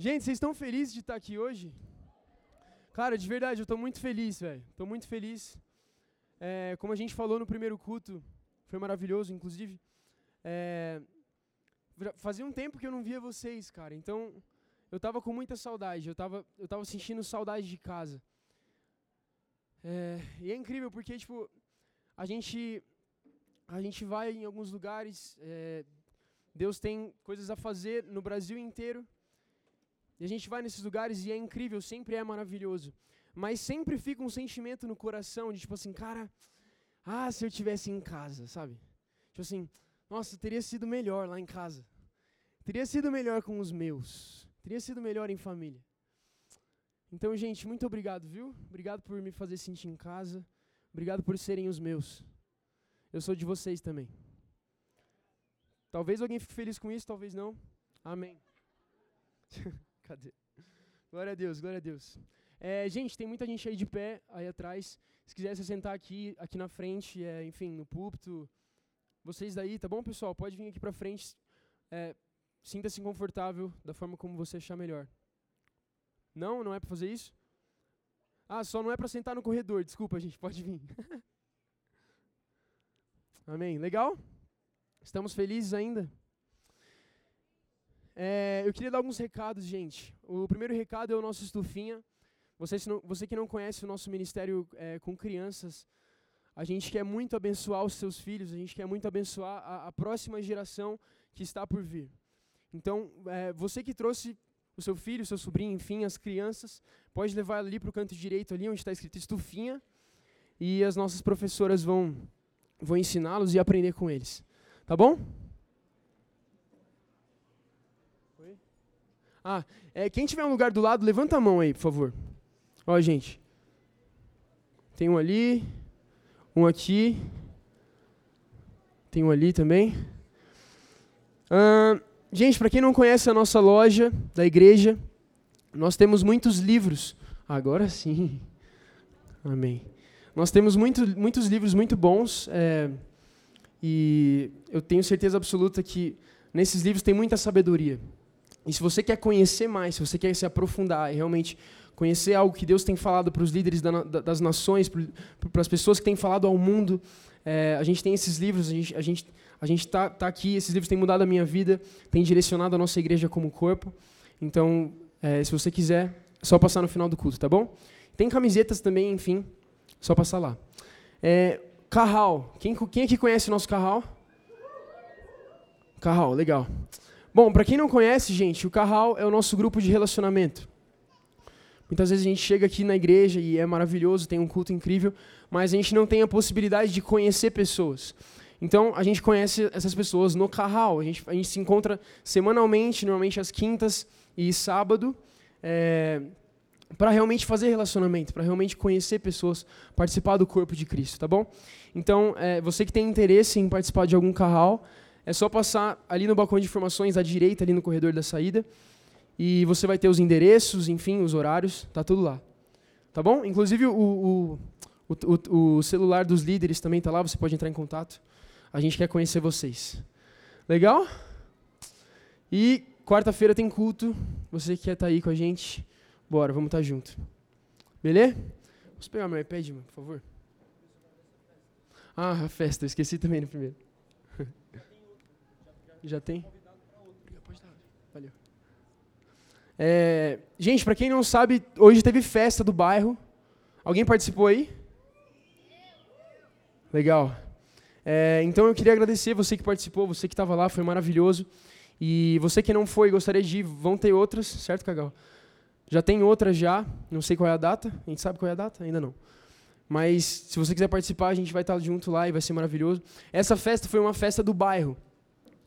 Gente, vocês estão felizes de estar aqui hoje? Cara, de verdade, eu estou muito feliz, velho. Estou muito feliz. É, como a gente falou no primeiro culto, foi maravilhoso, inclusive. É, fazia um tempo que eu não via vocês, cara. Então, eu estava com muita saudade. Eu estava eu tava sentindo saudade de casa. É, e é incrível porque, tipo, a gente, a gente vai em alguns lugares, é, Deus tem coisas a fazer no Brasil inteiro. E a gente vai nesses lugares e é incrível, sempre é maravilhoso. Mas sempre fica um sentimento no coração de tipo assim, cara, ah, se eu tivesse em casa, sabe? Tipo assim, nossa, teria sido melhor lá em casa. Teria sido melhor com os meus. Teria sido melhor em família. Então, gente, muito obrigado, viu? Obrigado por me fazer sentir em casa. Obrigado por serem os meus. Eu sou de vocês também. Talvez alguém fique feliz com isso, talvez não. Amém. Cadê? Glória a Deus, glória a Deus. É, gente, tem muita gente aí de pé, aí atrás. Se quiser se sentar aqui, aqui na frente, é, enfim, no púlpito. Vocês daí, tá bom, pessoal? Pode vir aqui pra frente. É, Sinta-se confortável da forma como você achar melhor. Não? Não é para fazer isso? Ah, só não é para sentar no corredor. Desculpa, gente, pode vir. Amém. Legal? Estamos felizes ainda? Eu queria dar alguns recados, gente. O primeiro recado é o nosso estufinha. Você, não, você que não conhece o nosso ministério é, com crianças, a gente quer muito abençoar os seus filhos, a gente quer muito abençoar a, a próxima geração que está por vir. Então, é, você que trouxe o seu filho, o seu sobrinho, enfim, as crianças, pode levar ali para o canto direito, ali onde está escrito estufinha, e as nossas professoras vão, vão ensiná-los e aprender com eles. Tá bom? Ah, é, quem tiver um lugar do lado, levanta a mão aí, por favor. Ó, gente. Tem um ali, um aqui. Tem um ali também. Ah, gente, para quem não conhece a nossa loja da igreja, nós temos muitos livros. Agora sim. Amém. Nós temos muito, muitos livros muito bons. É, e eu tenho certeza absoluta que nesses livros tem muita sabedoria. E se você quer conhecer mais, se você quer se aprofundar e realmente conhecer algo que Deus tem falado para os líderes da, das nações, para as pessoas que têm falado ao mundo, é, a gente tem esses livros, a gente a gente a gente está tá aqui, esses livros têm mudado a minha vida, têm direcionado a nossa igreja como corpo. Então, é, se você quiser, é só passar no final do culto, tá bom? Tem camisetas também, enfim, só passar lá. É, Carral, quem, quem aqui conhece o nosso Carral? Carral, legal. Bom, para quem não conhece, gente, o Carral é o nosso grupo de relacionamento. Muitas vezes a gente chega aqui na igreja e é maravilhoso, tem um culto incrível, mas a gente não tem a possibilidade de conhecer pessoas. Então a gente conhece essas pessoas no Carral. A gente, a gente se encontra semanalmente, normalmente às quintas e sábado, é, para realmente fazer relacionamento, para realmente conhecer pessoas, participar do corpo de Cristo, tá bom? Então, é, você que tem interesse em participar de algum Carral, é só passar ali no balcão de informações à direita, ali no corredor da saída, e você vai ter os endereços, enfim, os horários, tá tudo lá. Tá bom? Inclusive o, o, o, o celular dos líderes também tá lá, você pode entrar em contato. A gente quer conhecer vocês. Legal? E quarta-feira tem culto. Você que quer estar tá aí com a gente, bora, vamos estar tá junto. Beleza? Vamos pegar meu iPad, mano, por favor. Ah, a festa, eu esqueci também no primeiro. Já tem? Valeu. É, gente, para quem não sabe, hoje teve festa do bairro. Alguém participou aí? Legal. É, então eu queria agradecer você que participou, você que estava lá, foi maravilhoso. E você que não foi, gostaria de ir, vão ter outras, certo, Cagal? Já tem outras já, não sei qual é a data. A gente sabe qual é a data? Ainda não. Mas se você quiser participar, a gente vai estar junto lá e vai ser maravilhoso. Essa festa foi uma festa do bairro.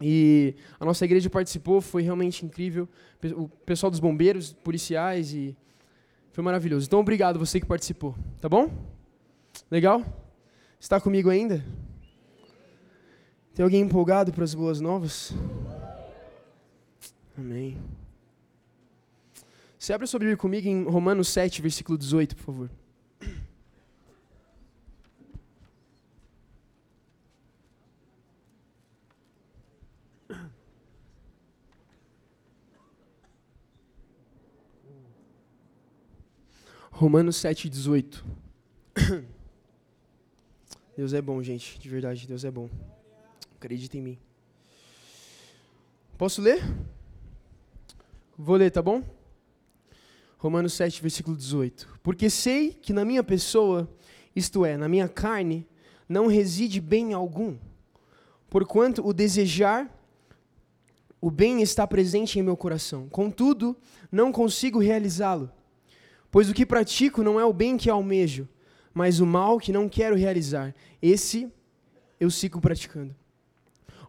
E a nossa igreja participou, foi realmente incrível. O pessoal dos bombeiros, policiais e foi maravilhoso. Então, obrigado você que participou, tá bom? Legal? Está comigo ainda? Tem alguém empolgado para as boas novas? Amém. Você abre sua Bíblia comigo em Romanos 7, versículo 18, por favor. Romanos 7, 18. Deus é bom, gente, de verdade, Deus é bom. Acredita em mim. Posso ler? Vou ler, tá bom? Romanos 7, versículo 18. Porque sei que na minha pessoa, isto é, na minha carne, não reside bem algum, porquanto o desejar o bem está presente em meu coração. Contudo, não consigo realizá-lo. Pois o que pratico não é o bem que almejo, mas o mal que não quero realizar. Esse eu sigo praticando.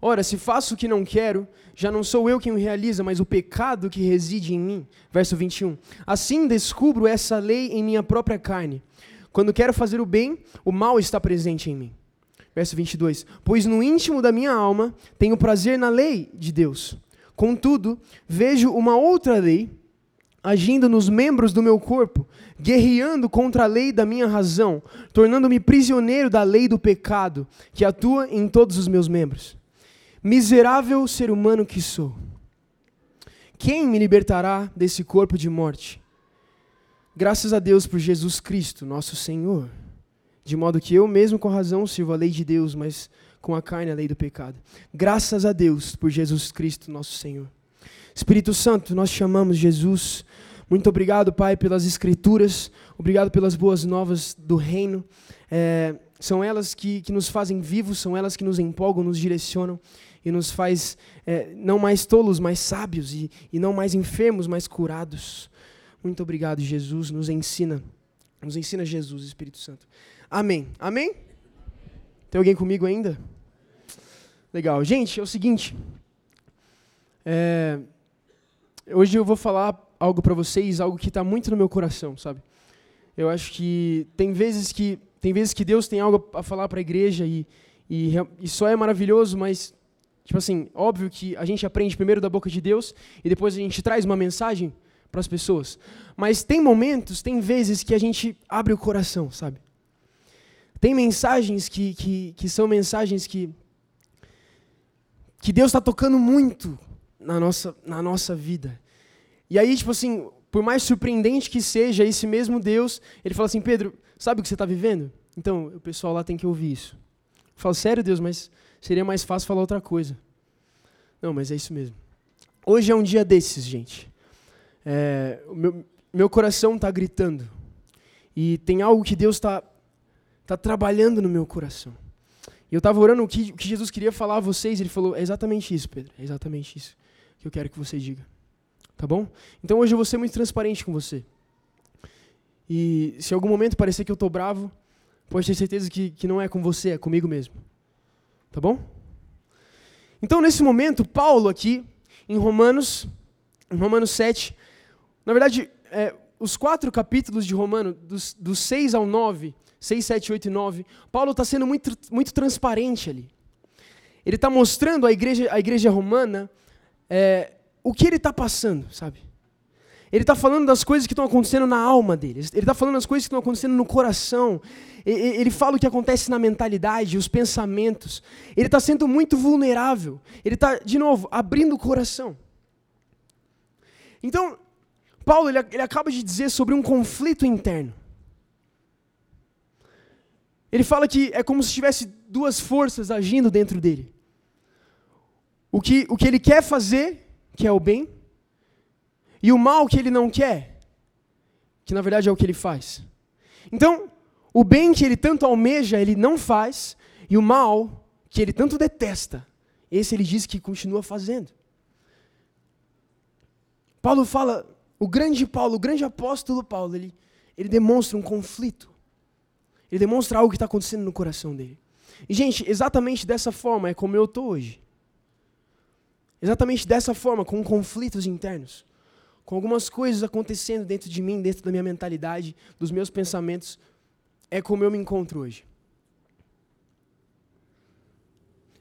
Ora, se faço o que não quero, já não sou eu quem o realiza, mas o pecado que reside em mim. Verso 21. Assim descubro essa lei em minha própria carne. Quando quero fazer o bem, o mal está presente em mim. Verso 22. Pois no íntimo da minha alma tenho prazer na lei de Deus. Contudo, vejo uma outra lei agindo nos membros do meu corpo, guerreando contra a lei da minha razão, tornando-me prisioneiro da lei do pecado, que atua em todos os meus membros. Miserável ser humano que sou. Quem me libertará desse corpo de morte? Graças a Deus por Jesus Cristo, nosso Senhor. De modo que eu mesmo com razão sirvo a lei de Deus, mas com a carne a lei do pecado. Graças a Deus por Jesus Cristo, nosso Senhor. Espírito Santo, nós chamamos Jesus. Muito obrigado, Pai, pelas Escrituras. Obrigado pelas boas novas do Reino. É, são elas que, que nos fazem vivos, são elas que nos empolgam, nos direcionam e nos faz é, não mais tolos, mas sábios e, e não mais enfermos, mas curados. Muito obrigado, Jesus. Nos ensina. Nos ensina Jesus, Espírito Santo. Amém. Amém? Tem alguém comigo ainda? Legal. Gente, é o seguinte. É, hoje eu vou falar algo para vocês, algo que está muito no meu coração, sabe? Eu acho que tem vezes que tem vezes que Deus tem algo a falar para a igreja e, e, e só é maravilhoso, mas tipo assim, óbvio que a gente aprende primeiro da boca de Deus e depois a gente traz uma mensagem para as pessoas. Mas tem momentos, tem vezes que a gente abre o coração, sabe? Tem mensagens que, que, que são mensagens que, que Deus está tocando muito na nossa, na nossa vida. E aí, tipo assim, por mais surpreendente que seja, esse mesmo Deus, ele fala assim: Pedro, sabe o que você está vivendo? Então, o pessoal lá tem que ouvir isso. Eu falo, sério, Deus, mas seria mais fácil falar outra coisa. Não, mas é isso mesmo. Hoje é um dia desses, gente. É, meu, meu coração está gritando. E tem algo que Deus está tá trabalhando no meu coração. E eu estava orando o que, o que Jesus queria falar a vocês. Ele falou: é exatamente isso, Pedro. É exatamente isso que eu quero que você diga. Tá bom? Então hoje eu vou ser muito transparente com você. E se em algum momento parecer que eu estou bravo, pode ter certeza que, que não é com você, é comigo mesmo. Tá bom? Então, nesse momento, Paulo aqui, em Romanos, em Romanos 7, na verdade, é, os quatro capítulos de Romanos, dos, dos 6 ao 9, 6, 7, 8 e 9, Paulo está sendo muito, muito transparente ali. Ele está mostrando à igreja, à igreja romana é, o que ele está passando, sabe? Ele está falando das coisas que estão acontecendo na alma dele. Ele está falando das coisas que estão acontecendo no coração. Ele fala o que acontece na mentalidade, os pensamentos. Ele está sendo muito vulnerável. Ele está, de novo, abrindo o coração. Então, Paulo ele, ele acaba de dizer sobre um conflito interno. Ele fala que é como se tivesse duas forças agindo dentro dele. O que, o que ele quer fazer, que é o bem, e o mal que ele não quer, que na verdade é o que ele faz. Então, o bem que ele tanto almeja, ele não faz, e o mal que ele tanto detesta, esse ele diz que continua fazendo. Paulo fala, o grande Paulo, o grande apóstolo Paulo, ele, ele demonstra um conflito. Ele demonstra algo que está acontecendo no coração dele. E, gente, exatamente dessa forma é como eu estou hoje. Exatamente dessa forma, com conflitos internos, com algumas coisas acontecendo dentro de mim, dentro da minha mentalidade, dos meus pensamentos, é como eu me encontro hoje.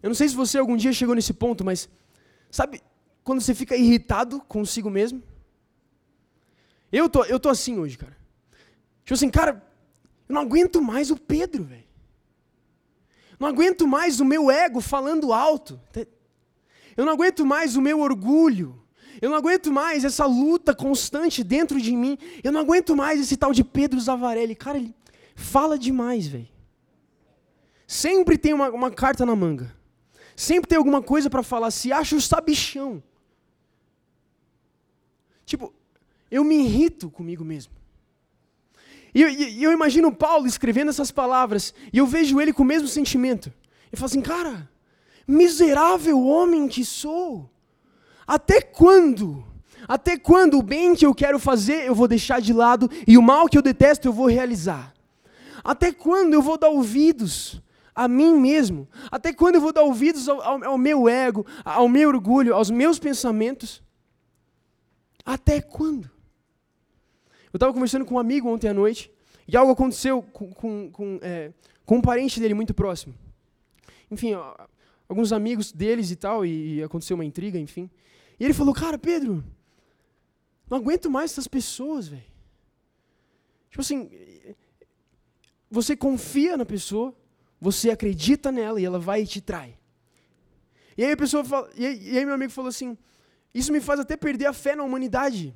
Eu não sei se você algum dia chegou nesse ponto, mas sabe quando você fica irritado consigo mesmo? Eu tô, eu tô assim hoje, cara. Tipo assim, cara, eu não aguento mais o Pedro, velho. Não aguento mais o meu ego falando alto. Eu não aguento mais o meu orgulho. Eu não aguento mais essa luta constante dentro de mim. Eu não aguento mais esse tal de Pedro Zavarelli. Cara, ele fala demais, velho. Sempre tem uma, uma carta na manga. Sempre tem alguma coisa para falar. Se acha o sabichão. Tipo, eu me irrito comigo mesmo. E eu, eu imagino Paulo escrevendo essas palavras, e eu vejo ele com o mesmo sentimento. Ele fala assim, cara, miserável homem que sou, até quando? Até quando o bem que eu quero fazer eu vou deixar de lado e o mal que eu detesto eu vou realizar? Até quando eu vou dar ouvidos a mim mesmo? Até quando eu vou dar ouvidos ao, ao, ao meu ego, ao meu orgulho, aos meus pensamentos? Até quando? Eu estava conversando com um amigo ontem à noite e algo aconteceu com, com, com, é, com um parente dele muito próximo. Enfim, alguns amigos deles e tal, e, e aconteceu uma intriga, enfim. E ele falou, cara, Pedro, não aguento mais essas pessoas, velho. Tipo assim, você confia na pessoa, você acredita nela e ela vai e te trai. E aí a pessoa fala, e aí, e aí meu amigo falou assim, isso me faz até perder a fé na humanidade.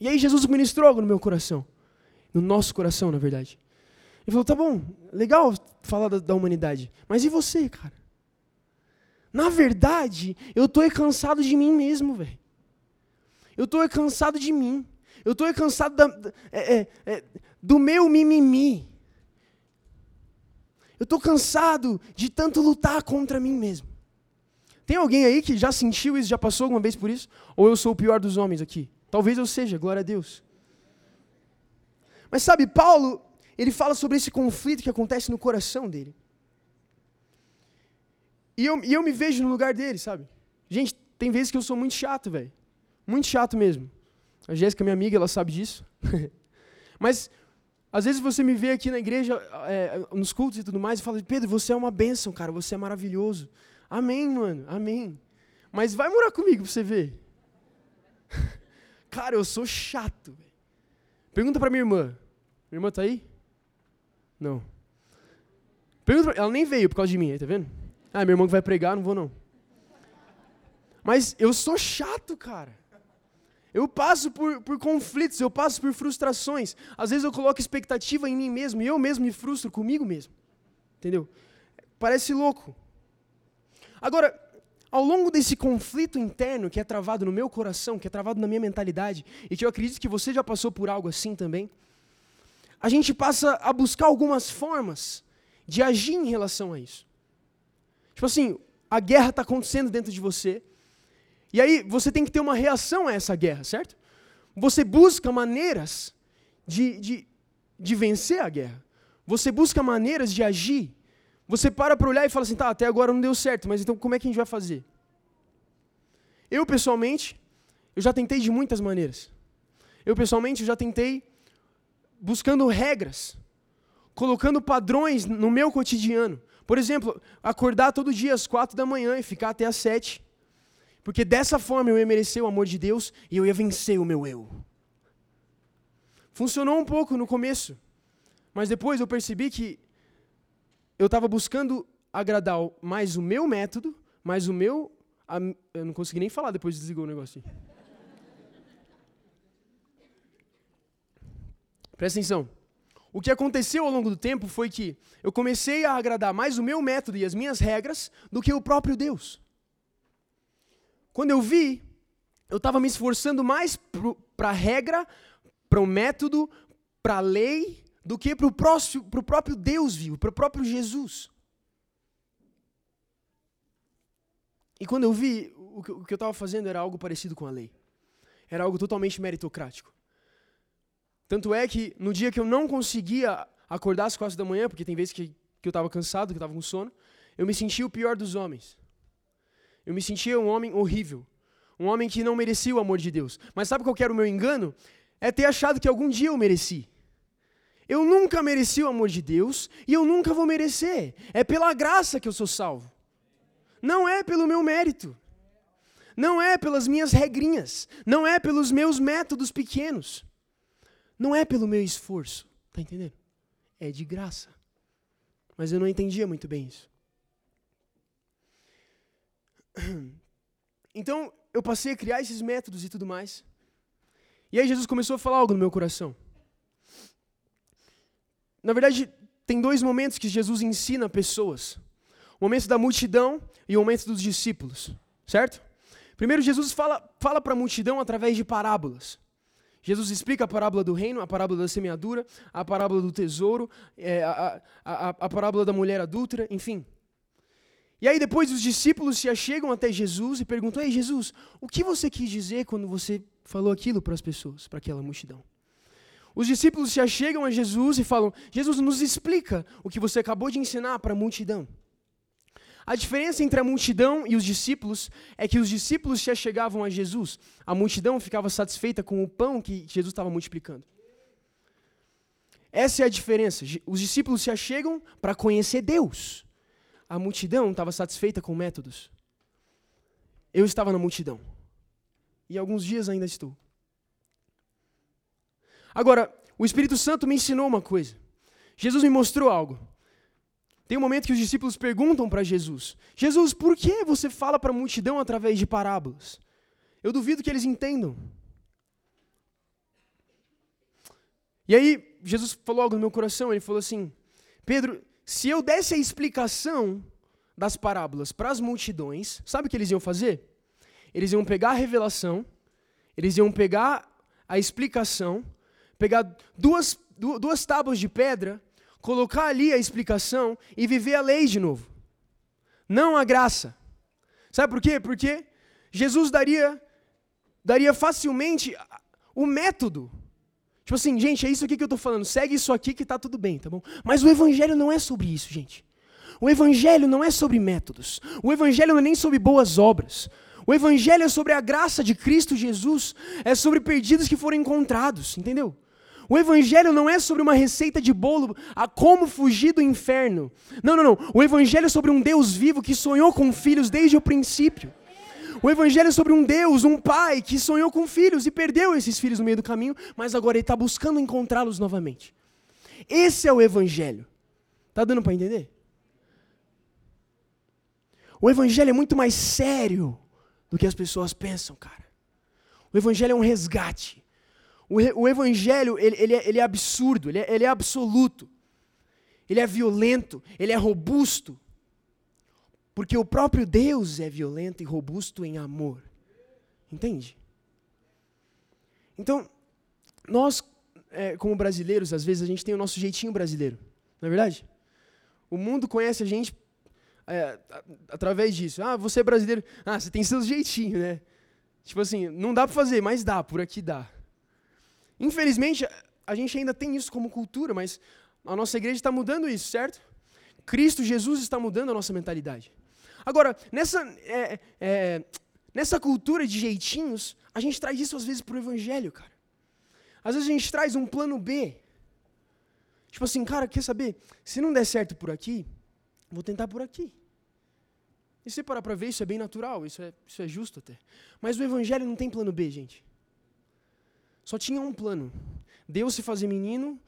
E aí Jesus ministrou algo no meu coração. No nosso coração, na verdade. Ele falou, tá bom, legal falar da, da humanidade. Mas e você, cara? Na verdade, eu estou cansado de mim mesmo, velho. Eu estou cansado de mim. Eu estou cansado da, é, é, é, do meu mimimi. Eu estou cansado de tanto lutar contra mim mesmo. Tem alguém aí que já sentiu isso, já passou alguma vez por isso? Ou eu sou o pior dos homens aqui? Talvez eu seja, glória a Deus. Mas sabe, Paulo, ele fala sobre esse conflito que acontece no coração dele. E eu, e eu me vejo no lugar dele, sabe? Gente, tem vezes que eu sou muito chato, velho. Muito chato mesmo. A Jéssica, minha amiga, ela sabe disso. Mas, às vezes você me vê aqui na igreja, é, nos cultos e tudo mais, e fala, Pedro, você é uma bênção, cara, você é maravilhoso. Amém, mano, amém. Mas vai morar comigo pra você ver. Cara, eu sou chato. Véio. Pergunta para minha irmã. Minha irmã tá aí? Não. Pergunta pra... Ela nem veio por causa de mim, aí, tá vendo? Ah, meu irmão que vai pregar, não vou não. Mas eu sou chato, cara. Eu passo por, por conflitos, eu passo por frustrações. Às vezes eu coloco expectativa em mim mesmo e eu mesmo me frustro comigo mesmo. Entendeu? Parece louco. Agora, ao longo desse conflito interno que é travado no meu coração, que é travado na minha mentalidade, e que eu acredito que você já passou por algo assim também, a gente passa a buscar algumas formas de agir em relação a isso. Tipo assim, a guerra está acontecendo dentro de você, e aí você tem que ter uma reação a essa guerra, certo? Você busca maneiras de, de, de vencer a guerra. Você busca maneiras de agir você para para olhar e fala assim, tá, até agora não deu certo, mas então como é que a gente vai fazer? Eu, pessoalmente, eu já tentei de muitas maneiras. Eu, pessoalmente, eu já tentei buscando regras, colocando padrões no meu cotidiano. Por exemplo, acordar todo dia às quatro da manhã e ficar até às sete. Porque dessa forma eu ia merecer o amor de Deus e eu ia vencer o meu eu. Funcionou um pouco no começo, mas depois eu percebi que eu estava buscando agradar mais o meu método, mais o meu. A, eu não consegui nem falar depois de desligou o negócio. Presta atenção. O que aconteceu ao longo do tempo foi que eu comecei a agradar mais o meu método e as minhas regras do que o próprio Deus. Quando eu vi, eu estava me esforçando mais para a regra, para o método, para a lei, do que para o próprio Deus vivo, para o próprio Jesus. E quando eu vi, o que, o que eu estava fazendo era algo parecido com a lei. Era algo totalmente meritocrático. Tanto é que no dia que eu não conseguia acordar às quatro da manhã, porque tem vezes que, que eu estava cansado, que eu estava com sono, eu me sentia o pior dos homens. Eu me sentia um homem horrível. Um homem que não merecia o amor de Deus. Mas sabe qual era o meu engano? É ter achado que algum dia eu mereci. Eu nunca mereci o amor de Deus e eu nunca vou merecer. É pela graça que eu sou salvo. Não é pelo meu mérito. Não é pelas minhas regrinhas. Não é pelos meus métodos pequenos. Não é pelo meu esforço. Tá entendendo? É de graça. Mas eu não entendia muito bem isso. Então, eu passei a criar esses métodos e tudo mais. E aí Jesus começou a falar algo no meu coração. Na verdade, tem dois momentos que Jesus ensina pessoas: o momento da multidão e o momento dos discípulos, certo? Primeiro, Jesus fala, fala para a multidão através de parábolas. Jesus explica a parábola do reino, a parábola da semeadura, a parábola do tesouro, é, a, a, a, a parábola da mulher adúltera, enfim. E aí depois os discípulos se achegam até Jesus e perguntam: Ei, Jesus, o que você quis dizer quando você falou aquilo para as pessoas, para aquela multidão? Os discípulos se achegam a Jesus e falam: Jesus, nos explica o que você acabou de ensinar para a multidão. A diferença entre a multidão e os discípulos é que os discípulos se achegavam a Jesus, a multidão ficava satisfeita com o pão que Jesus estava multiplicando. Essa é a diferença. Os discípulos se achegam para conhecer Deus. A multidão estava satisfeita com métodos. Eu estava na multidão. E alguns dias ainda estou. Agora, o Espírito Santo me ensinou uma coisa. Jesus me mostrou algo. Tem um momento que os discípulos perguntam para Jesus: Jesus, por que você fala para a multidão através de parábolas? Eu duvido que eles entendam. E aí, Jesus falou algo no meu coração. Ele falou assim: Pedro, se eu desse a explicação das parábolas para as multidões, sabe o que eles iam fazer? Eles iam pegar a revelação, eles iam pegar a explicação, pegar duas, duas tábuas de pedra colocar ali a explicação e viver a lei de novo. Não a graça. Sabe por quê? Porque Jesus daria daria facilmente o método. Tipo assim, gente, é isso aqui que eu estou falando. Segue isso aqui que está tudo bem, tá bom? Mas o evangelho não é sobre isso, gente. O evangelho não é sobre métodos. O evangelho não é nem sobre boas obras. O evangelho é sobre a graça de Cristo Jesus, é sobre perdidos que foram encontrados, entendeu? O evangelho não é sobre uma receita de bolo a como fugir do inferno. Não, não, não. O evangelho é sobre um Deus vivo que sonhou com filhos desde o princípio. O evangelho é sobre um Deus, um pai que sonhou com filhos e perdeu esses filhos no meio do caminho, mas agora ele está buscando encontrá-los novamente. Esse é o evangelho. Tá dando para entender? O evangelho é muito mais sério do que as pessoas pensam, cara. O evangelho é um resgate. O, o evangelho, ele, ele, é, ele é absurdo, ele é, ele é absoluto. Ele é violento, ele é robusto. Porque o próprio Deus é violento e robusto em amor. Entende? Então, nós, é, como brasileiros, às vezes a gente tem o nosso jeitinho brasileiro. Não é verdade? O mundo conhece a gente é, através disso. Ah, você é brasileiro. Ah, você tem seus jeitinhos, né? Tipo assim, não dá para fazer, mas dá, por aqui dá. Infelizmente, a gente ainda tem isso como cultura, mas a nossa igreja está mudando isso, certo? Cristo Jesus está mudando a nossa mentalidade. Agora, nessa, é, é, nessa cultura de jeitinhos, a gente traz isso às vezes para o evangelho, cara. Às vezes a gente traz um plano B. Tipo assim, cara, quer saber? Se não der certo por aqui, vou tentar por aqui. E se parar para ver, isso é bem natural, isso é, isso é justo até. Mas o evangelho não tem plano B, gente. Só tinha um plano: Deus se fazer menino,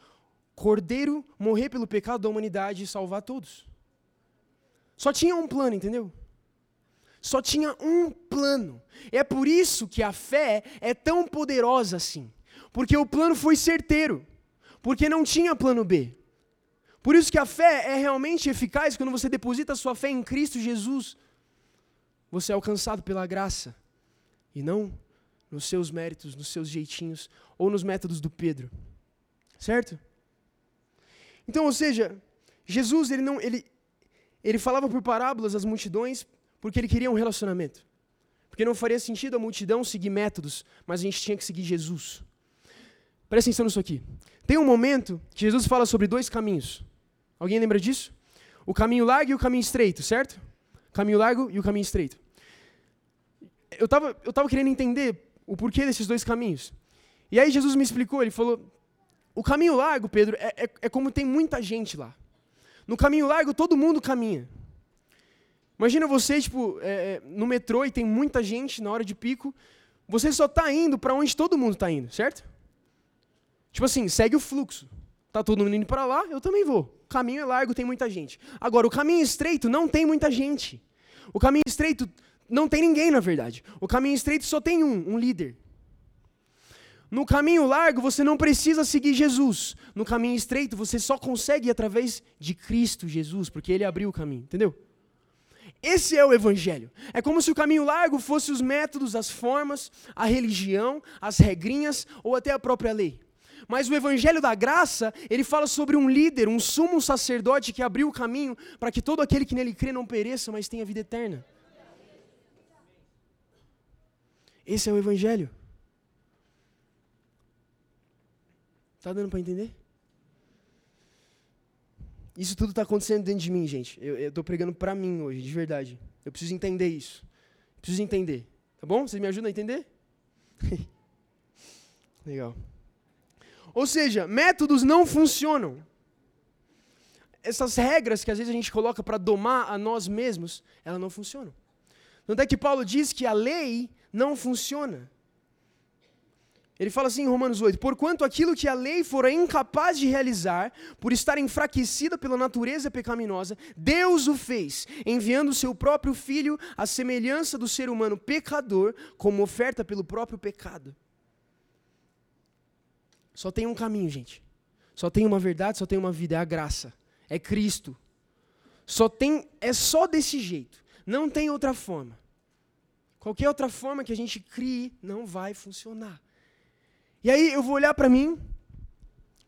cordeiro, morrer pelo pecado da humanidade e salvar todos. Só tinha um plano, entendeu? Só tinha um plano. É por isso que a fé é tão poderosa assim. Porque o plano foi certeiro. Porque não tinha plano B. Por isso que a fé é realmente eficaz quando você deposita a sua fé em Cristo Jesus. Você é alcançado pela graça e não nos seus méritos, nos seus jeitinhos ou nos métodos do Pedro. Certo? Então, ou seja, Jesus ele não ele ele falava por parábolas às multidões porque ele queria um relacionamento. Porque não faria sentido a multidão seguir métodos, mas a gente tinha que seguir Jesus. Presta atenção nisso aqui. Tem um momento que Jesus fala sobre dois caminhos. Alguém lembra disso? O caminho largo e o caminho estreito, certo? Caminho largo e o caminho estreito. Eu estava eu tava querendo entender o porquê desses dois caminhos. E aí Jesus me explicou, ele falou, o caminho largo, Pedro, é, é, é como tem muita gente lá. No caminho largo, todo mundo caminha. Imagina você, tipo, é, é no metrô e tem muita gente na hora de pico, você só está indo para onde todo mundo está indo, certo? Tipo assim, segue o fluxo. Tá todo mundo indo para lá, eu também vou. O caminho é largo, tem muita gente. Agora, o caminho estreito não tem muita gente. O caminho estreito não tem ninguém, na verdade. O caminho estreito só tem um, um líder. No caminho largo, você não precisa seguir Jesus. No caminho estreito, você só consegue ir através de Cristo Jesus, porque ele abriu o caminho, entendeu? Esse é o evangelho. É como se o caminho largo fosse os métodos, as formas, a religião, as regrinhas ou até a própria lei. Mas o evangelho da graça, ele fala sobre um líder, um sumo sacerdote que abriu o caminho para que todo aquele que nele crê não pereça, mas tenha vida eterna. Esse é o evangelho. Tá dando para entender? Isso tudo está acontecendo dentro de mim, gente. Eu estou pregando para mim hoje, de verdade. Eu preciso entender isso. Preciso entender. Tá bom? Vocês me ajudam a entender? Legal. Ou seja, métodos não funcionam. Essas regras que às vezes a gente coloca para domar a nós mesmos, elas não funcionam. Tanto é que Paulo diz que a lei não funciona. Ele fala assim em Romanos 8: Porquanto aquilo que a lei fora incapaz de realizar, por estar enfraquecida pela natureza pecaminosa, Deus o fez, enviando o seu próprio Filho à semelhança do ser humano pecador, como oferta pelo próprio pecado. Só tem um caminho, gente. Só tem uma verdade, só tem uma vida, é a graça. É Cristo. Só tem, é só desse jeito. Não tem outra forma. Qualquer outra forma que a gente crie não vai funcionar. E aí eu vou olhar para mim,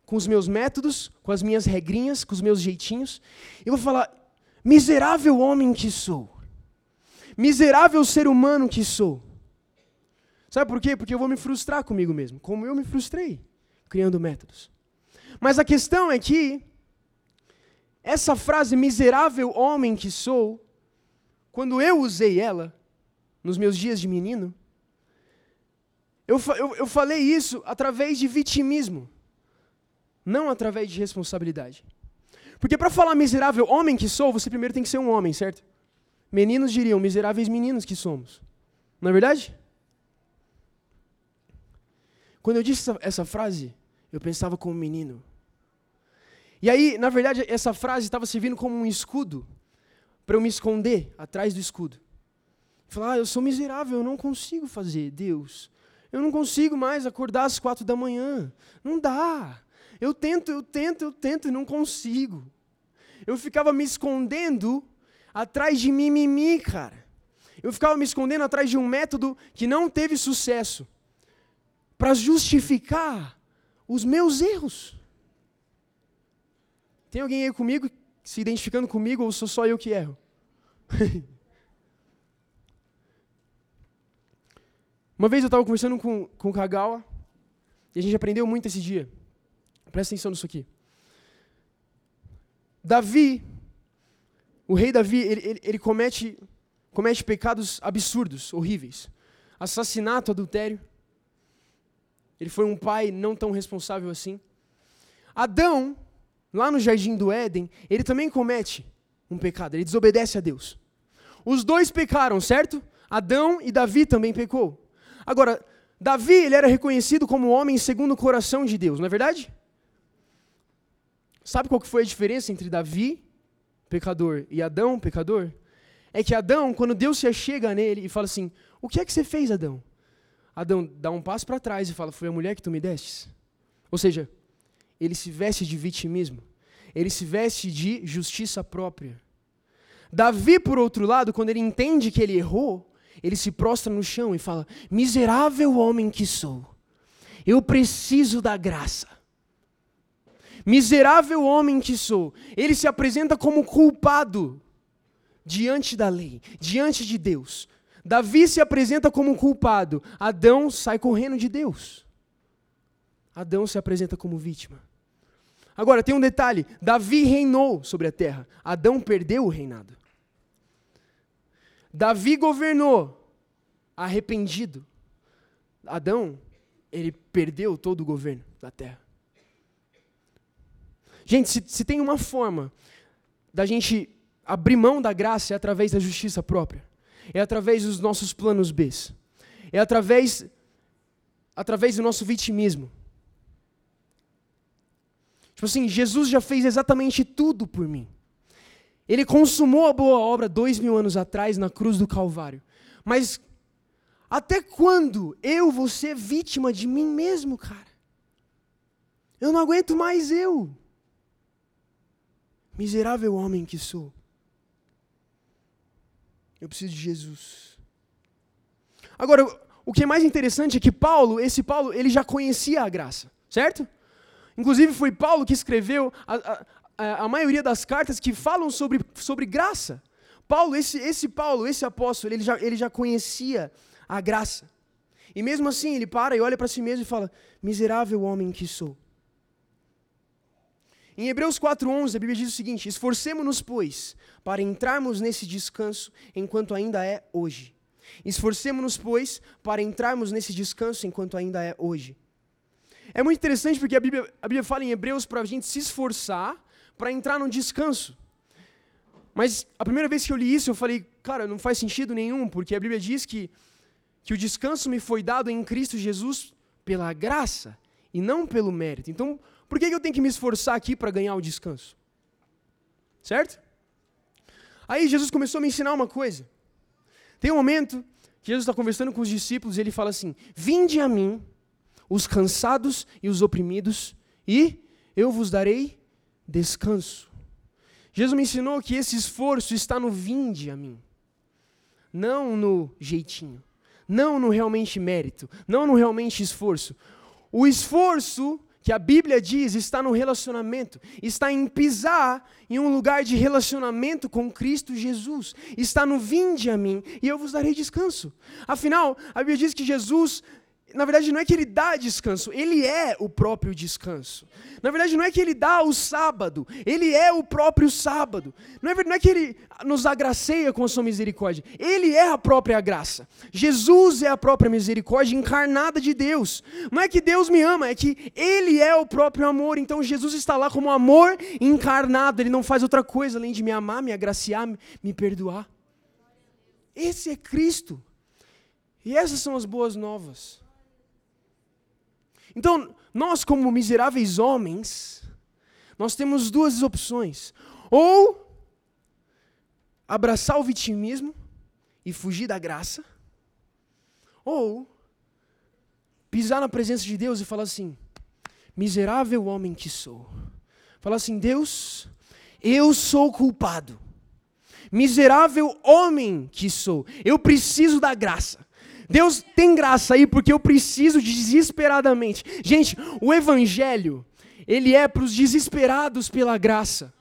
com os meus métodos, com as minhas regrinhas, com os meus jeitinhos, e vou falar: miserável homem que sou, miserável ser humano que sou. Sabe por quê? Porque eu vou me frustrar comigo mesmo, como eu me frustrei, criando métodos. Mas a questão é que, essa frase, miserável homem que sou, quando eu usei ela, nos meus dias de menino, eu, eu, eu falei isso através de vitimismo, não através de responsabilidade. Porque para falar miserável homem que sou, você primeiro tem que ser um homem, certo? Meninos diriam miseráveis meninos que somos. Não é verdade? Quando eu disse essa, essa frase, eu pensava como um menino. E aí, na verdade, essa frase estava servindo como um escudo para eu me esconder atrás do escudo. Falar, ah, eu sou miserável, eu não consigo fazer, Deus. Eu não consigo mais acordar às quatro da manhã. Não dá. Eu tento, eu tento, eu tento e não consigo. Eu ficava me escondendo atrás de mimimi, cara. Eu ficava me escondendo atrás de um método que não teve sucesso para justificar os meus erros. Tem alguém aí comigo se identificando comigo ou sou só eu que erro? Uma vez eu estava conversando com, com o Kagawa, e a gente aprendeu muito esse dia. Presta atenção nisso aqui. Davi, o rei Davi, ele, ele, ele comete, comete pecados absurdos, horríveis. Assassinato, adultério. Ele foi um pai não tão responsável assim. Adão, lá no jardim do Éden, ele também comete um pecado, ele desobedece a Deus. Os dois pecaram, certo? Adão e Davi também pecou. Agora, Davi ele era reconhecido como homem segundo o coração de Deus, não é verdade? Sabe qual que foi a diferença entre Davi, pecador, e Adão, pecador? É que Adão, quando Deus se achega nele e fala assim: O que é que você fez, Adão? Adão dá um passo para trás e fala: Foi a mulher que tu me destes. Ou seja, ele se veste de vitimismo, ele se veste de justiça própria. Davi, por outro lado, quando ele entende que ele errou, ele se prostra no chão e fala: Miserável homem que sou, eu preciso da graça. Miserável homem que sou, ele se apresenta como culpado diante da lei, diante de Deus. Davi se apresenta como culpado, Adão sai correndo de Deus. Adão se apresenta como vítima. Agora, tem um detalhe: Davi reinou sobre a terra, Adão perdeu o reinado. Davi governou arrependido. Adão, ele perdeu todo o governo da terra. Gente, se, se tem uma forma da gente abrir mão da graça é através da justiça própria. É através dos nossos planos B. É através através do nosso vitimismo. Tipo assim, Jesus já fez exatamente tudo por mim. Ele consumou a boa obra dois mil anos atrás na cruz do Calvário. Mas até quando eu vou ser vítima de mim mesmo, cara? Eu não aguento mais eu. Miserável homem que sou. Eu preciso de Jesus. Agora, o que é mais interessante é que Paulo, esse Paulo, ele já conhecia a graça, certo? Inclusive foi Paulo que escreveu a, a, a maioria das cartas que falam sobre, sobre graça. Paulo, esse, esse Paulo, esse apóstolo, ele já, ele já conhecia a graça. E mesmo assim, ele para e olha para si mesmo e fala: Miserável homem que sou. Em Hebreus 4:11, a Bíblia diz o seguinte: Esforcemo-nos, pois, para entrarmos nesse descanso enquanto ainda é hoje. Esforcemo-nos, pois, para entrarmos nesse descanso enquanto ainda é hoje. É muito interessante porque a Bíblia, a Bíblia fala em Hebreus para a gente se esforçar para entrar no descanso. Mas a primeira vez que eu li isso, eu falei, cara, não faz sentido nenhum, porque a Bíblia diz que, que o descanso me foi dado em Cristo Jesus pela graça e não pelo mérito. Então, por que eu tenho que me esforçar aqui para ganhar o descanso? Certo? Aí Jesus começou a me ensinar uma coisa. Tem um momento que Jesus está conversando com os discípulos e ele fala assim: Vinde a mim, os cansados e os oprimidos, e eu vos darei descanso. Jesus me ensinou que esse esforço está no vinde a mim, não no jeitinho, não no realmente mérito, não no realmente esforço. O esforço que a Bíblia diz está no relacionamento, está em pisar em um lugar de relacionamento com Cristo Jesus, está no vinde a mim e eu vos darei descanso. Afinal, a Bíblia diz que Jesus na verdade, não é que ele dá descanso, ele é o próprio descanso. Na verdade, não é que ele dá o sábado, ele é o próprio sábado. Não é, não é que ele nos agraceia com a sua misericórdia, ele é a própria graça. Jesus é a própria misericórdia encarnada de Deus. Não é que Deus me ama, é que ele é o próprio amor. Então, Jesus está lá como amor encarnado, ele não faz outra coisa além de me amar, me agraciar, me perdoar. Esse é Cristo. E essas são as boas novas. Então, nós, como miseráveis homens, nós temos duas opções. Ou abraçar o vitimismo e fugir da graça, ou pisar na presença de Deus e falar assim: miserável homem que sou. Falar assim: Deus, eu sou culpado. Miserável homem que sou. Eu preciso da graça. Deus tem graça aí porque eu preciso desesperadamente. Gente, o evangelho, ele é para os desesperados pela graça.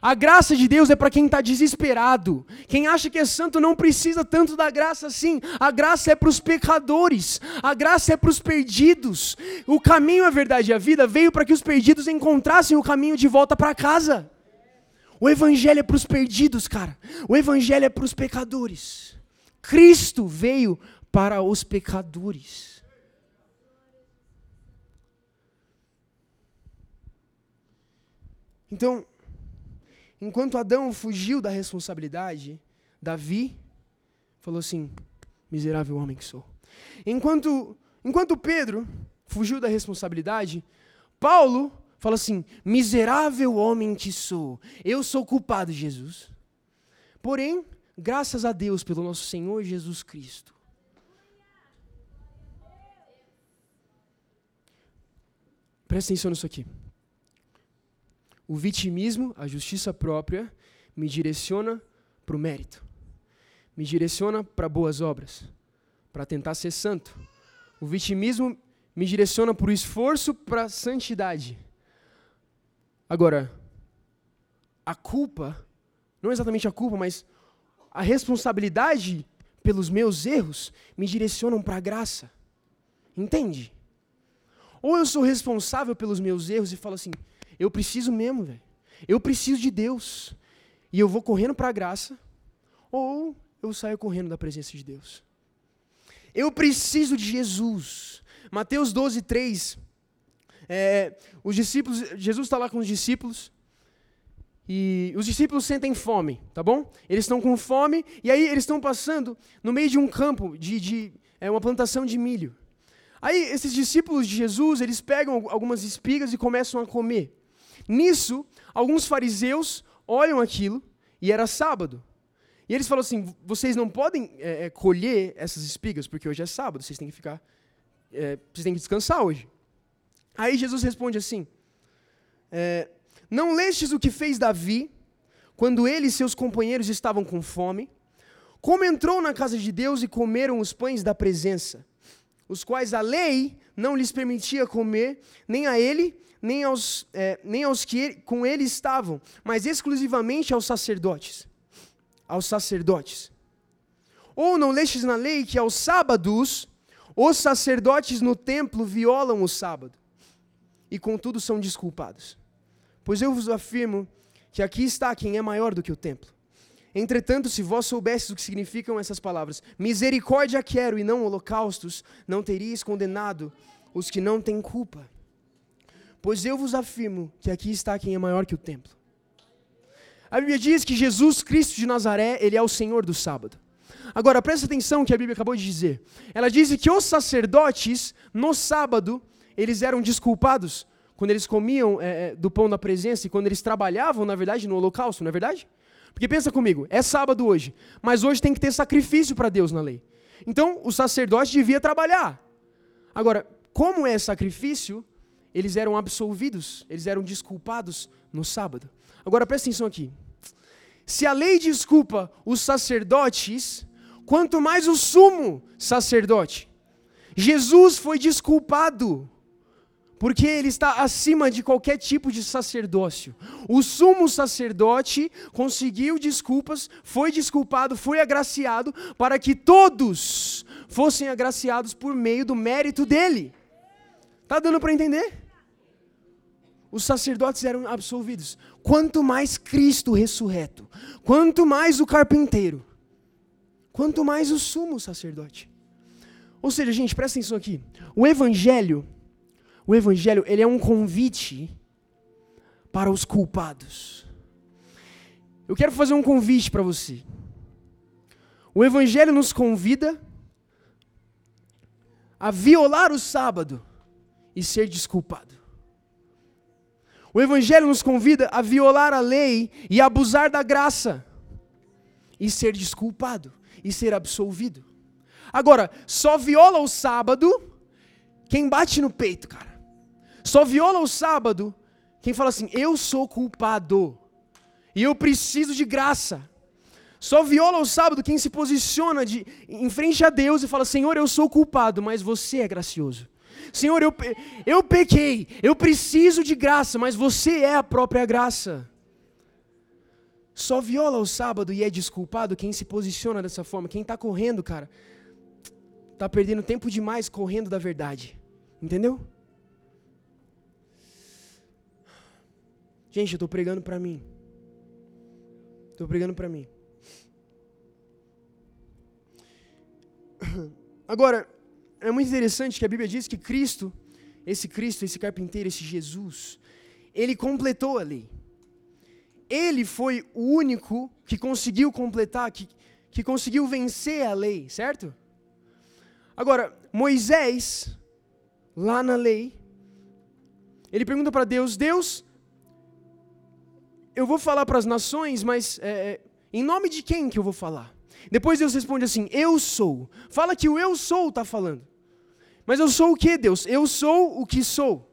A graça de Deus é para quem está desesperado. Quem acha que é santo não precisa tanto da graça assim. A graça é para os pecadores. A graça é para os perdidos. O caminho, a verdade e a vida veio para que os perdidos encontrassem o caminho de volta para casa. O evangelho é para os perdidos, cara. O evangelho é para os pecadores. Cristo veio para os pecadores. Então, enquanto Adão fugiu da responsabilidade, Davi falou assim: miserável homem que sou. Enquanto, enquanto Pedro fugiu da responsabilidade, Paulo fala assim: miserável homem que sou, eu sou culpado, Jesus. Porém, graças a Deus pelo nosso Senhor Jesus Cristo, Presta atenção nisso aqui. O vitimismo, a justiça própria, me direciona para o mérito, me direciona para boas obras, para tentar ser santo. O vitimismo me direciona para o esforço para a santidade. Agora, a culpa, não exatamente a culpa, mas a responsabilidade pelos meus erros me direcionam para a graça. Entende? Ou eu sou responsável pelos meus erros e falo assim: eu preciso mesmo, velho. Eu preciso de Deus. E eu vou correndo para a graça. Ou eu saio correndo da presença de Deus. Eu preciso de Jesus. Mateus 12, 3. É, os discípulos, Jesus está lá com os discípulos. E os discípulos sentem fome, tá bom? Eles estão com fome, e aí eles estão passando no meio de um campo, de, de é, uma plantação de milho. Aí esses discípulos de Jesus, eles pegam algumas espigas e começam a comer. Nisso, alguns fariseus olham aquilo, e era sábado. E eles falam assim: vocês não podem é, colher essas espigas, porque hoje é sábado, vocês têm que ficar. É, vocês têm que descansar hoje. Aí Jesus responde assim: é, Não lestes o que fez Davi, quando ele e seus companheiros estavam com fome? Como entrou na casa de Deus e comeram os pães da presença, os quais a lei não lhes permitia comer, nem a ele, nem aos, é, nem aos que ele, com ele estavam, mas exclusivamente aos sacerdotes. Aos sacerdotes. Ou não lestes na lei que aos sábados os sacerdotes no templo violam o sábado, e contudo são desculpados? Pois eu vos afirmo que aqui está quem é maior do que o templo. Entretanto, se vós soubesses o que significam essas palavras, misericórdia quero e não holocaustos, não teríeis condenado os que não têm culpa. Pois eu vos afirmo que aqui está quem é maior que o templo. A Bíblia diz que Jesus Cristo de Nazaré, ele é o Senhor do sábado. Agora, presta atenção que a Bíblia acabou de dizer. Ela diz que os sacerdotes, no sábado, eles eram desculpados quando eles comiam é, do pão da presença e quando eles trabalhavam, na verdade, no holocausto, não é verdade? Porque pensa comigo, é sábado hoje, mas hoje tem que ter sacrifício para Deus na lei. Então, o sacerdote devia trabalhar. Agora, como é sacrifício, eles eram absolvidos, eles eram desculpados no sábado. Agora presta atenção aqui. Se a lei desculpa os sacerdotes, quanto mais o sumo sacerdote. Jesus foi desculpado porque ele está acima de qualquer tipo de sacerdócio. O sumo sacerdote conseguiu desculpas, foi desculpado, foi agraciado, para que todos fossem agraciados por meio do mérito dele. Está dando para entender? Os sacerdotes eram absolvidos. Quanto mais Cristo ressurreto, quanto mais o carpinteiro, quanto mais o sumo sacerdote. Ou seja, gente, presta atenção aqui. O evangelho o evangelho, ele é um convite para os culpados. Eu quero fazer um convite para você. O evangelho nos convida a violar o sábado e ser desculpado. O evangelho nos convida a violar a lei e abusar da graça e ser desculpado e ser absolvido. Agora, só viola o sábado quem bate no peito, cara. Só viola o sábado quem fala assim: eu sou culpado e eu preciso de graça. Só viola o sábado quem se posiciona de, em frente a Deus e fala: Senhor, eu sou culpado, mas você é gracioso. Senhor, eu, eu pequei, eu preciso de graça, mas você é a própria graça. Só viola o sábado e é desculpado quem se posiciona dessa forma. Quem está correndo, cara, está perdendo tempo demais correndo da verdade. Entendeu? Gente, eu estou pregando para mim. Estou pregando para mim. Agora, é muito interessante que a Bíblia diz que Cristo, esse Cristo, esse carpinteiro, esse Jesus, ele completou a lei. Ele foi o único que conseguiu completar, que, que conseguiu vencer a lei, certo? Agora, Moisés, lá na lei, ele pergunta para Deus: Deus, eu vou falar para as nações, mas é, é, em nome de quem que eu vou falar? Depois Deus responde assim: Eu sou. Fala que o eu sou está falando. Mas eu sou o que, Deus? Eu sou o que sou.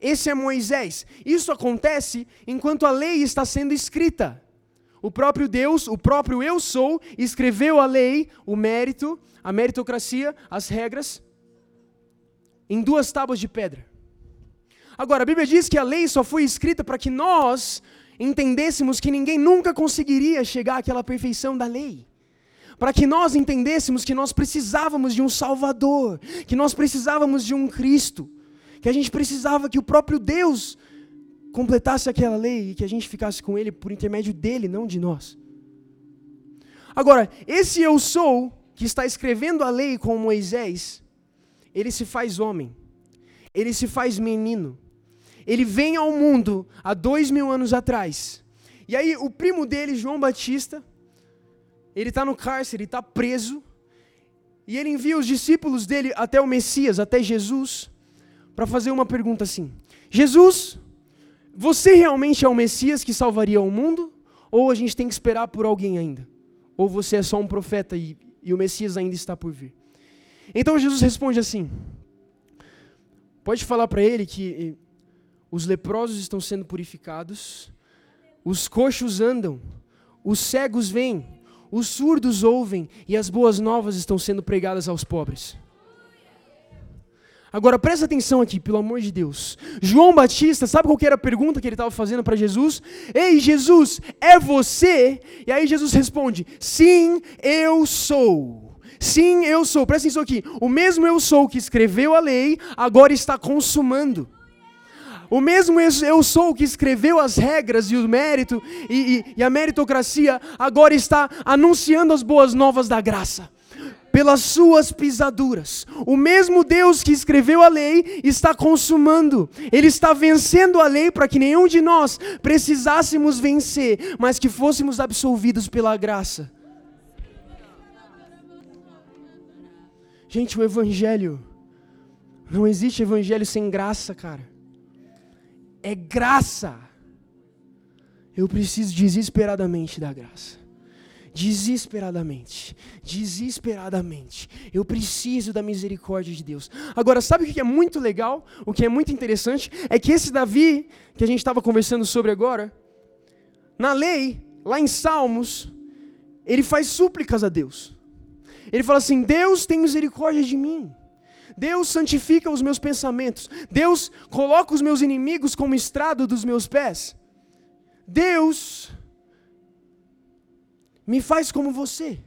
Esse é Moisés. Isso acontece enquanto a lei está sendo escrita. O próprio Deus, o próprio eu sou, escreveu a lei, o mérito, a meritocracia, as regras, em duas tábuas de pedra. Agora, a Bíblia diz que a lei só foi escrita para que nós entendêssemos que ninguém nunca conseguiria chegar àquela perfeição da lei. Para que nós entendêssemos que nós precisávamos de um Salvador, que nós precisávamos de um Cristo, que a gente precisava que o próprio Deus completasse aquela lei e que a gente ficasse com Ele por intermédio dele, não de nós. Agora, esse eu sou, que está escrevendo a lei com Moisés, ele se faz homem, ele se faz menino, ele vem ao mundo há dois mil anos atrás. E aí o primo dele, João Batista, ele está no cárcere, está preso. E ele envia os discípulos dele até o Messias, até Jesus, para fazer uma pergunta assim: Jesus, você realmente é o Messias que salvaria o mundo? Ou a gente tem que esperar por alguém ainda? Ou você é só um profeta e, e o Messias ainda está por vir? Então Jesus responde assim: Pode falar para ele que os leprosos estão sendo purificados, os coxos andam, os cegos vêm, os surdos ouvem e as boas novas estão sendo pregadas aos pobres. Agora presta atenção aqui, pelo amor de Deus. João Batista, sabe qual era a pergunta que ele estava fazendo para Jesus? Ei, Jesus, é você? E aí Jesus responde: Sim, eu sou. Sim, eu sou. Presta atenção aqui. O mesmo eu sou que escreveu a lei, agora está consumando. O mesmo eu sou que escreveu as regras e o mérito e, e, e a meritocracia, agora está anunciando as boas novas da graça pelas suas pisaduras. O mesmo Deus que escreveu a lei está consumando, Ele está vencendo a lei para que nenhum de nós precisássemos vencer, mas que fôssemos absolvidos pela graça. Gente, o Evangelho, não existe Evangelho sem graça, cara. É graça. Eu preciso desesperadamente da graça desesperadamente, desesperadamente. Eu preciso da misericórdia de Deus. Agora, sabe o que é muito legal? O que é muito interessante é que esse Davi, que a gente estava conversando sobre agora, na lei, lá em Salmos, ele faz súplicas a Deus. Ele fala assim: Deus tem misericórdia de mim. Deus santifica os meus pensamentos. Deus coloca os meus inimigos como estrado dos meus pés. Deus me faz como você.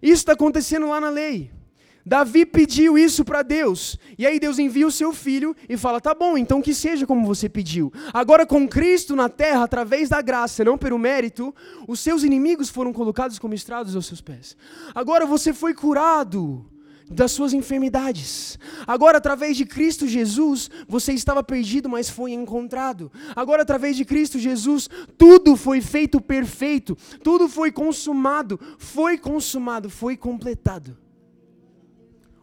Isso está acontecendo lá na lei. Davi pediu isso para Deus, e aí Deus envia o seu filho e fala: tá bom, então que seja como você pediu. Agora, com Cristo na terra, através da graça, não pelo mérito, os seus inimigos foram colocados como estrados aos seus pés. Agora você foi curado, das suas enfermidades. Agora, através de Cristo Jesus, você estava perdido, mas foi encontrado. Agora, através de Cristo Jesus, tudo foi feito perfeito, tudo foi consumado, foi consumado, foi completado.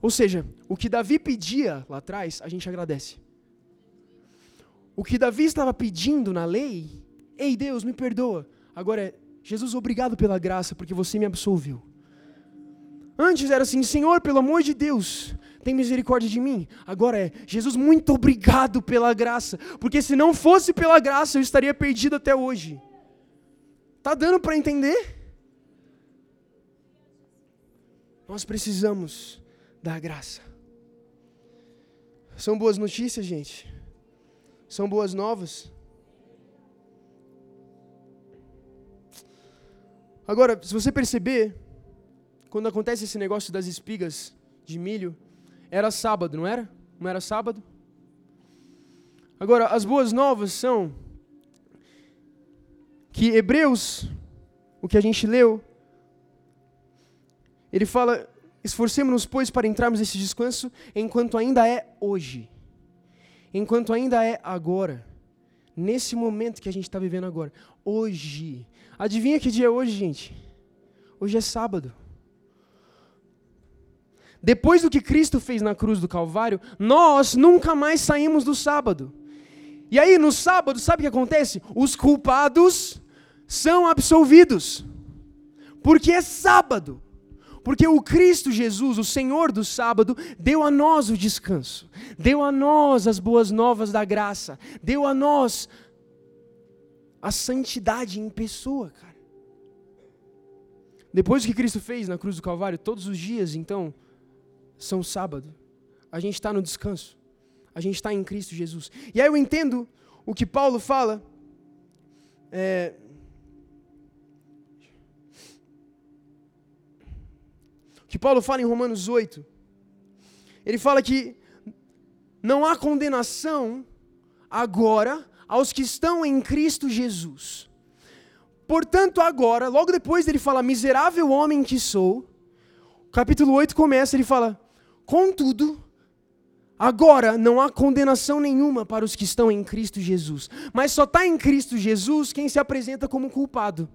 Ou seja, o que Davi pedia lá atrás, a gente agradece. O que Davi estava pedindo na lei, ei Deus, me perdoa. Agora é, Jesus, obrigado pela graça, porque você me absolveu. Antes era assim, Senhor, pelo amor de Deus, tem misericórdia de mim. Agora é, Jesus, muito obrigado pela graça, porque se não fosse pela graça, eu estaria perdido até hoje. Tá dando para entender? Nós precisamos da graça. São boas notícias, gente. São boas novas. Agora, se você perceber, quando acontece esse negócio das espigas de milho, era sábado, não era? Não era sábado? Agora, as boas novas são que Hebreus, o que a gente leu, ele fala: esforcemos-nos, pois, para entrarmos nesse descanso enquanto ainda é hoje, enquanto ainda é agora, nesse momento que a gente está vivendo agora, hoje. Adivinha que dia é hoje, gente? Hoje é sábado. Depois do que Cristo fez na cruz do Calvário, nós nunca mais saímos do sábado. E aí, no sábado, sabe o que acontece? Os culpados são absolvidos. Porque é sábado. Porque o Cristo Jesus, o Senhor do sábado, deu a nós o descanso, deu a nós as boas novas da graça, deu a nós a santidade em pessoa, cara. Depois que Cristo fez na cruz do Calvário, todos os dias, então, são sábado. A gente está no descanso. A gente está em Cristo Jesus. E aí eu entendo o que Paulo fala. É, o que Paulo fala em Romanos 8. Ele fala que não há condenação agora aos que estão em Cristo Jesus. Portanto, agora, logo depois dele fala, miserável homem que sou, capítulo 8 começa, ele fala, Contudo, agora não há condenação nenhuma para os que estão em Cristo Jesus. Mas só está em Cristo Jesus quem se apresenta como culpado.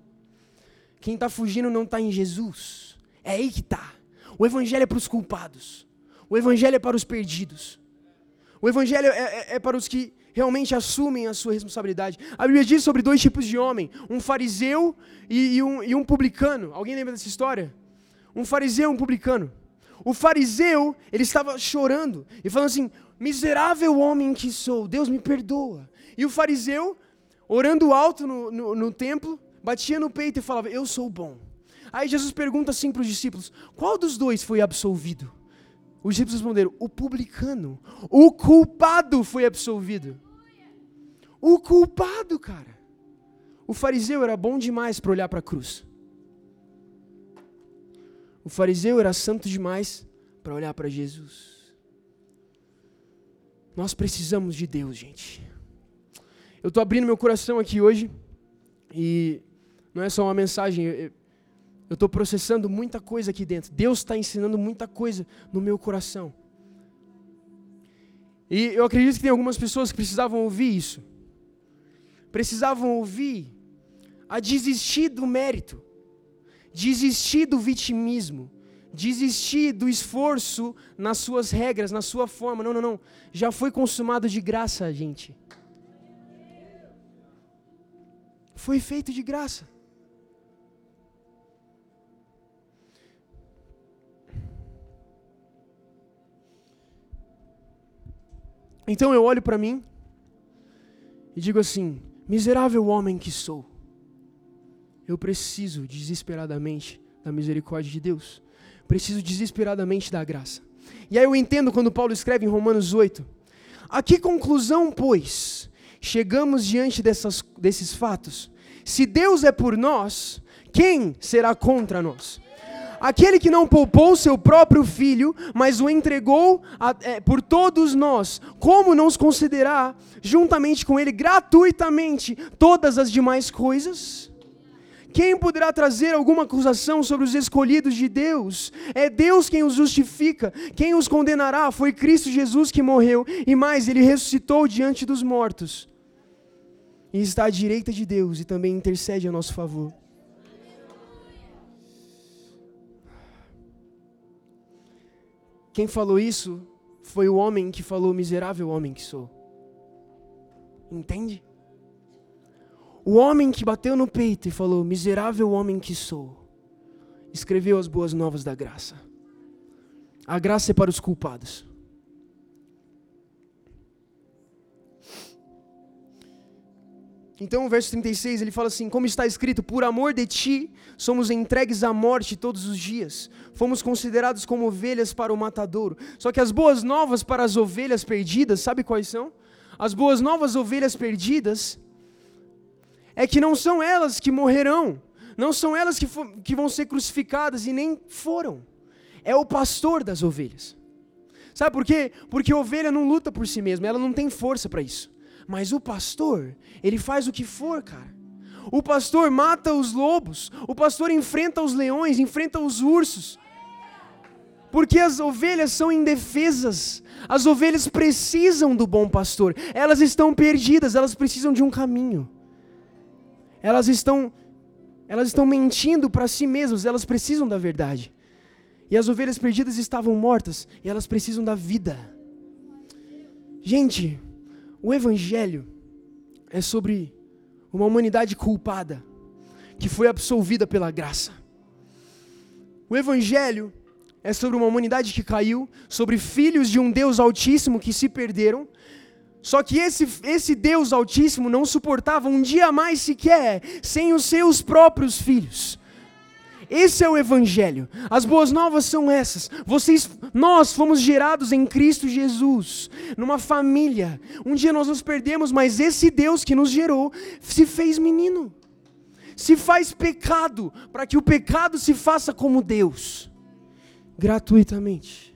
Quem está fugindo não está em Jesus. É aí que está. O Evangelho é para os culpados. O Evangelho é para os perdidos. O Evangelho é, é, é para os que realmente assumem a sua responsabilidade. A Bíblia diz sobre dois tipos de homem: um fariseu e, e, um, e um publicano. Alguém lembra dessa história? Um fariseu e um publicano. O fariseu, ele estava chorando e falando assim: Miserável homem que sou, Deus me perdoa. E o fariseu, orando alto no, no, no templo, batia no peito e falava: Eu sou bom. Aí Jesus pergunta assim para os discípulos: Qual dos dois foi absolvido? Os discípulos responderam: O publicano. O culpado foi absolvido. O culpado, cara. O fariseu era bom demais para olhar para a cruz. O fariseu era santo demais para olhar para Jesus. Nós precisamos de Deus, gente. Eu estou abrindo meu coração aqui hoje e não é só uma mensagem, eu estou processando muita coisa aqui dentro. Deus está ensinando muita coisa no meu coração. E eu acredito que tem algumas pessoas que precisavam ouvir isso. Precisavam ouvir a desistir do mérito, desistir do vitimismo, desistir do esforço nas suas regras, na sua forma. Não, não, não. Já foi consumado de graça, gente. Foi feito de graça. Então eu olho para mim e digo assim: miserável homem que sou, eu preciso desesperadamente da misericórdia de Deus preciso desesperadamente da graça. E aí eu entendo quando Paulo escreve em Romanos 8: A que conclusão, pois, chegamos diante dessas, desses fatos? Se Deus é por nós, quem será contra nós? Aquele que não poupou seu próprio filho, mas o entregou a, é, por todos nós, como não os considerar juntamente com ele gratuitamente todas as demais coisas? Quem poderá trazer alguma acusação sobre os escolhidos de Deus? É Deus quem os justifica. Quem os condenará? Foi Cristo Jesus que morreu e mais, ele ressuscitou diante dos mortos. E está à direita de Deus e também intercede a nosso favor. Quem falou isso foi o homem que falou, miserável homem que sou. Entende? O homem que bateu no peito e falou: Miserável homem que sou, escreveu as boas novas da graça. A graça é para os culpados. Então, o verso 36, ele fala assim: Como está escrito, por amor de ti, somos entregues à morte todos os dias. Fomos considerados como ovelhas para o matadouro. Só que as boas novas para as ovelhas perdidas, sabe quais são? As boas novas ovelhas perdidas é que não são elas que morrerão, não são elas que, que vão ser crucificadas e nem foram. É o pastor das ovelhas. Sabe por quê? Porque a ovelha não luta por si mesma, ela não tem força para isso. Mas o pastor, ele faz o que for, cara. O pastor mata os lobos, o pastor enfrenta os leões, enfrenta os ursos. Porque as ovelhas são indefesas. As ovelhas precisam do bom pastor. Elas estão perdidas, elas precisam de um caminho elas estão elas estão mentindo para si mesmas, elas precisam da verdade. E as ovelhas perdidas estavam mortas, e elas precisam da vida. Gente, o evangelho é sobre uma humanidade culpada que foi absolvida pela graça. O evangelho é sobre uma humanidade que caiu, sobre filhos de um Deus altíssimo que se perderam, só que esse, esse Deus Altíssimo não suportava um dia mais sequer sem os seus próprios filhos. Esse é o evangelho. As boas novas são essas. Vocês, nós fomos gerados em Cristo Jesus, numa família. Um dia nós nos perdemos, mas esse Deus que nos gerou se fez menino. Se faz pecado para que o pecado se faça como Deus, gratuitamente.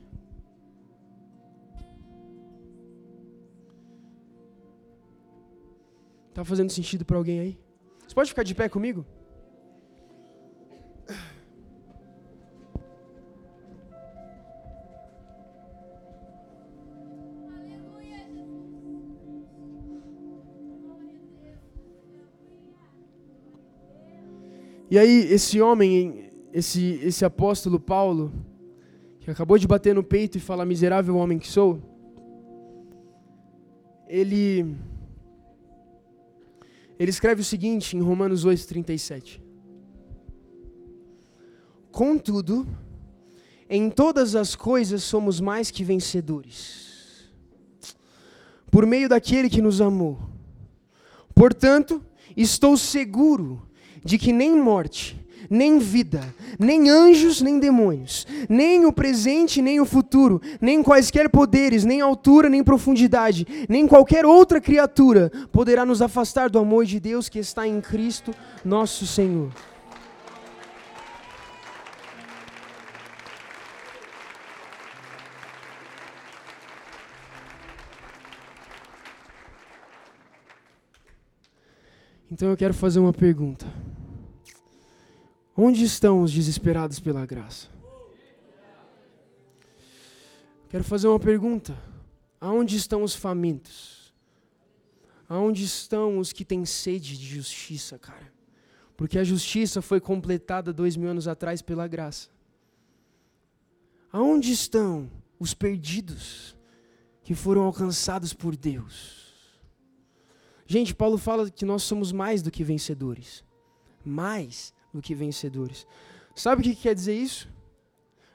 Está fazendo sentido para alguém aí? Você pode ficar de pé comigo? E aí, esse homem, esse, esse apóstolo Paulo, que acabou de bater no peito e falar: Miserável homem que sou, ele ele escreve o seguinte em Romanos 8:37. Contudo, em todas as coisas somos mais que vencedores, por meio daquele que nos amou. Portanto, estou seguro de que nem morte, nem vida, nem anjos, nem demônios, nem o presente, nem o futuro, nem quaisquer poderes, nem altura, nem profundidade, nem qualquer outra criatura poderá nos afastar do amor de Deus que está em Cristo, nosso Senhor. Então eu quero fazer uma pergunta. Onde estão os desesperados pela graça? Quero fazer uma pergunta. Aonde estão os famintos? Aonde estão os que têm sede de justiça, cara? Porque a justiça foi completada dois mil anos atrás pela graça. Aonde estão os perdidos que foram alcançados por Deus? Gente, Paulo fala que nós somos mais do que vencedores. Mais do que vencedores. Sabe o que quer dizer isso?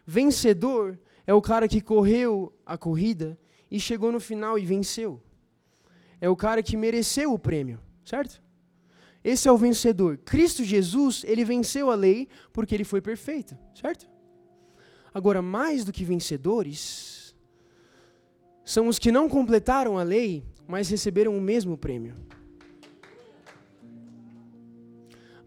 Vencedor é o cara que correu a corrida e chegou no final e venceu. É o cara que mereceu o prêmio, certo? Esse é o vencedor. Cristo Jesus, ele venceu a lei porque ele foi perfeito, certo? Agora, mais do que vencedores, são os que não completaram a lei, mas receberam o mesmo prêmio.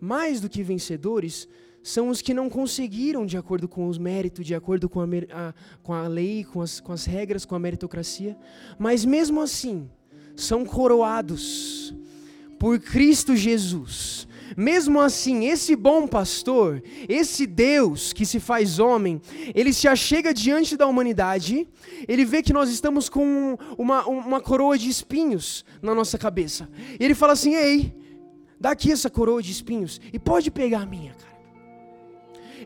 Mais do que vencedores são os que não conseguiram, de acordo com os méritos, de acordo com a, a, com a lei, com as, com as regras, com a meritocracia, mas mesmo assim são coroados por Cristo Jesus. Mesmo assim, esse bom pastor, esse Deus que se faz homem, ele se achega diante da humanidade, ele vê que nós estamos com uma, uma coroa de espinhos na nossa cabeça. E ele fala assim: Ei, Dá aqui essa coroa de espinhos e pode pegar a minha, cara.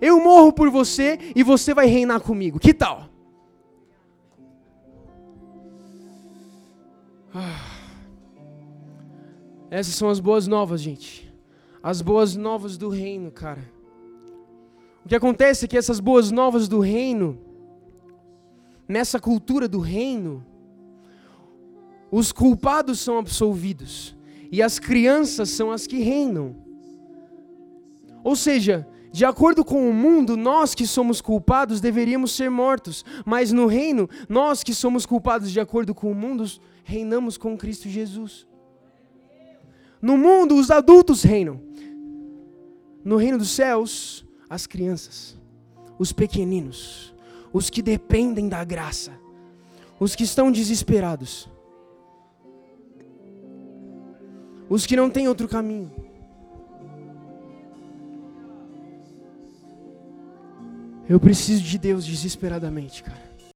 Eu morro por você e você vai reinar comigo. Que tal? Ah. Essas são as boas novas, gente. As boas novas do reino, cara. O que acontece é que essas boas novas do reino, nessa cultura do reino, os culpados são absolvidos e as crianças são as que reinam. Ou seja, de acordo com o mundo, nós que somos culpados deveríamos ser mortos, mas no reino, nós que somos culpados de acordo com o mundo, reinamos com Cristo Jesus. No mundo, os adultos reinam. No reino dos céus, as crianças, os pequeninos, os que dependem da graça, os que estão desesperados. Os que não têm outro caminho. Eu preciso de Deus desesperadamente, cara.